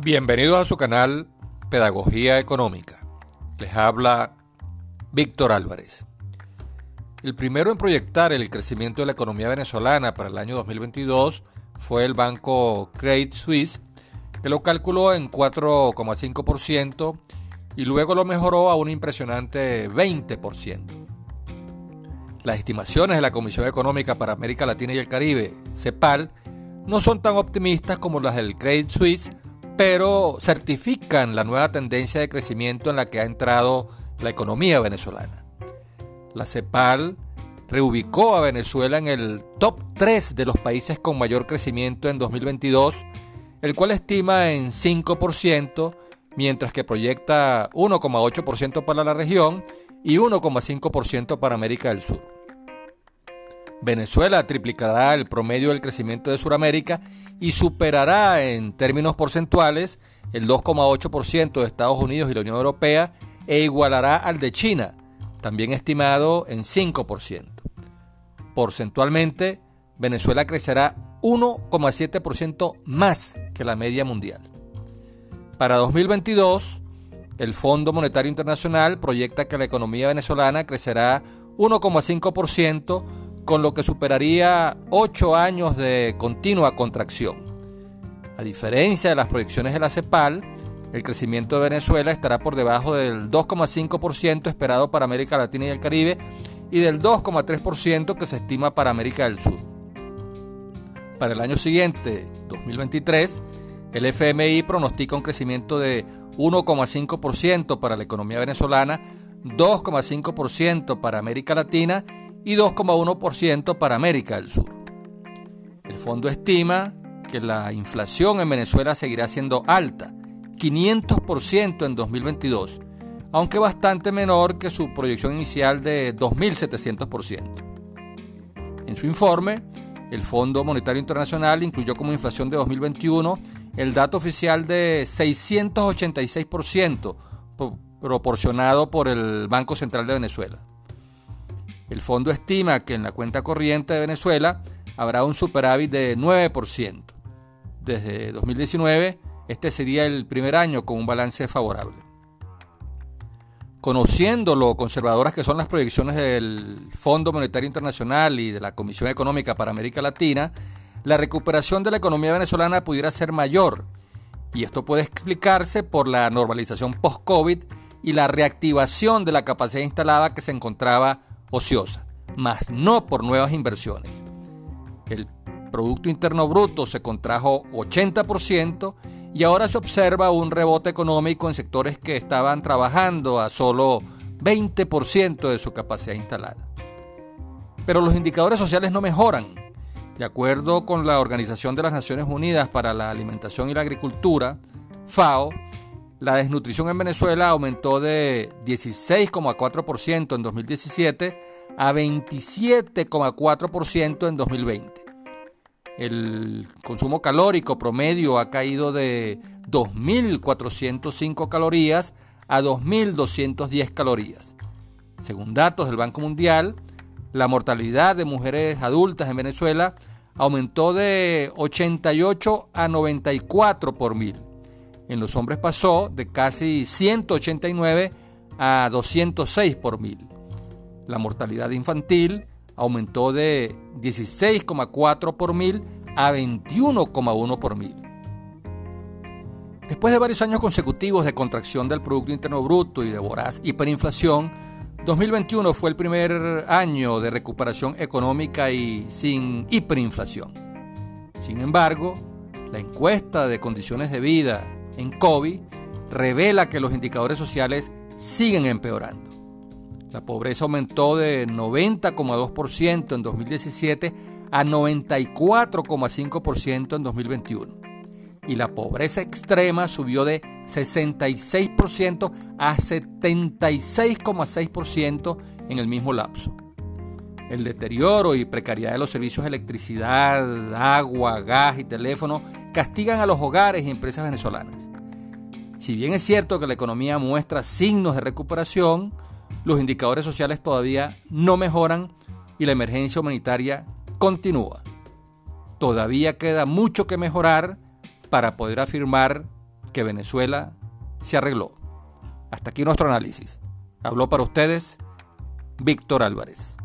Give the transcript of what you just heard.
Bienvenidos a su canal Pedagogía Económica. Les habla Víctor Álvarez. El primero en proyectar el crecimiento de la economía venezolana para el año 2022 fue el banco Credit Suisse, que lo calculó en 4,5% y luego lo mejoró a un impresionante 20%. Las estimaciones de la Comisión Económica para América Latina y el Caribe, CEPAL, no son tan optimistas como las del Credit Suisse, pero certifican la nueva tendencia de crecimiento en la que ha entrado la economía venezolana. La CEPAL reubicó a Venezuela en el top 3 de los países con mayor crecimiento en 2022, el cual estima en 5%, mientras que proyecta 1,8% para la región y 1,5% para América del Sur. Venezuela triplicará el promedio del crecimiento de Sudamérica y superará en términos porcentuales el 2,8% de Estados Unidos y la Unión Europea e igualará al de China, también estimado en 5%. Porcentualmente, Venezuela crecerá 1,7% más que la media mundial. Para 2022, el Fondo Monetario Internacional proyecta que la economía venezolana crecerá 1,5%, con lo que superaría 8 años de continua contracción. A diferencia de las proyecciones de la CEPAL, el crecimiento de Venezuela estará por debajo del 2,5% esperado para América Latina y el Caribe y del 2,3% que se estima para América del Sur. Para el año siguiente, 2023, el FMI pronostica un crecimiento de 1,5% para la economía venezolana, 2,5% para América Latina y 2,1% para América del Sur. El fondo estima que la inflación en Venezuela seguirá siendo alta, 500% en 2022, aunque bastante menor que su proyección inicial de 2.700%. En su informe, el Fondo Monetario Internacional incluyó como inflación de 2021 el dato oficial de 686% proporcionado por el Banco Central de Venezuela. El fondo estima que en la cuenta corriente de Venezuela habrá un superávit de 9%. Desde 2019, este sería el primer año con un balance favorable. Conociendo lo conservadoras que son las proyecciones del Fondo Monetario Internacional y de la Comisión Económica para América Latina, la recuperación de la economía venezolana pudiera ser mayor. Y esto puede explicarse por la normalización post-COVID y la reactivación de la capacidad instalada que se encontraba ociosa, más no por nuevas inversiones. El Producto Interno Bruto se contrajo 80% y ahora se observa un rebote económico en sectores que estaban trabajando a solo 20% de su capacidad instalada. Pero los indicadores sociales no mejoran. De acuerdo con la Organización de las Naciones Unidas para la Alimentación y la Agricultura, FAO, la desnutrición en Venezuela aumentó de 16,4% en 2017 a 27,4% en 2020. El consumo calórico promedio ha caído de 2.405 calorías a 2.210 calorías. Según datos del Banco Mundial, la mortalidad de mujeres adultas en Venezuela aumentó de 88 a 94 por mil en los hombres pasó de casi 189 a 206 por mil. La mortalidad infantil aumentó de 16,4 por mil a 21,1 por mil. Después de varios años consecutivos de contracción del Producto Interno Bruto y de voraz hiperinflación, 2021 fue el primer año de recuperación económica y sin hiperinflación. Sin embargo, la encuesta de condiciones de vida en COVID revela que los indicadores sociales siguen empeorando. La pobreza aumentó de 90,2% en 2017 a 94,5% en 2021. Y la pobreza extrema subió de 66% a 76,6% en el mismo lapso. El deterioro y precariedad de los servicios de electricidad, agua, gas y teléfono castigan a los hogares y empresas venezolanas. Si bien es cierto que la economía muestra signos de recuperación, los indicadores sociales todavía no mejoran y la emergencia humanitaria continúa. Todavía queda mucho que mejorar para poder afirmar que Venezuela se arregló. Hasta aquí nuestro análisis. Habló para ustedes Víctor Álvarez.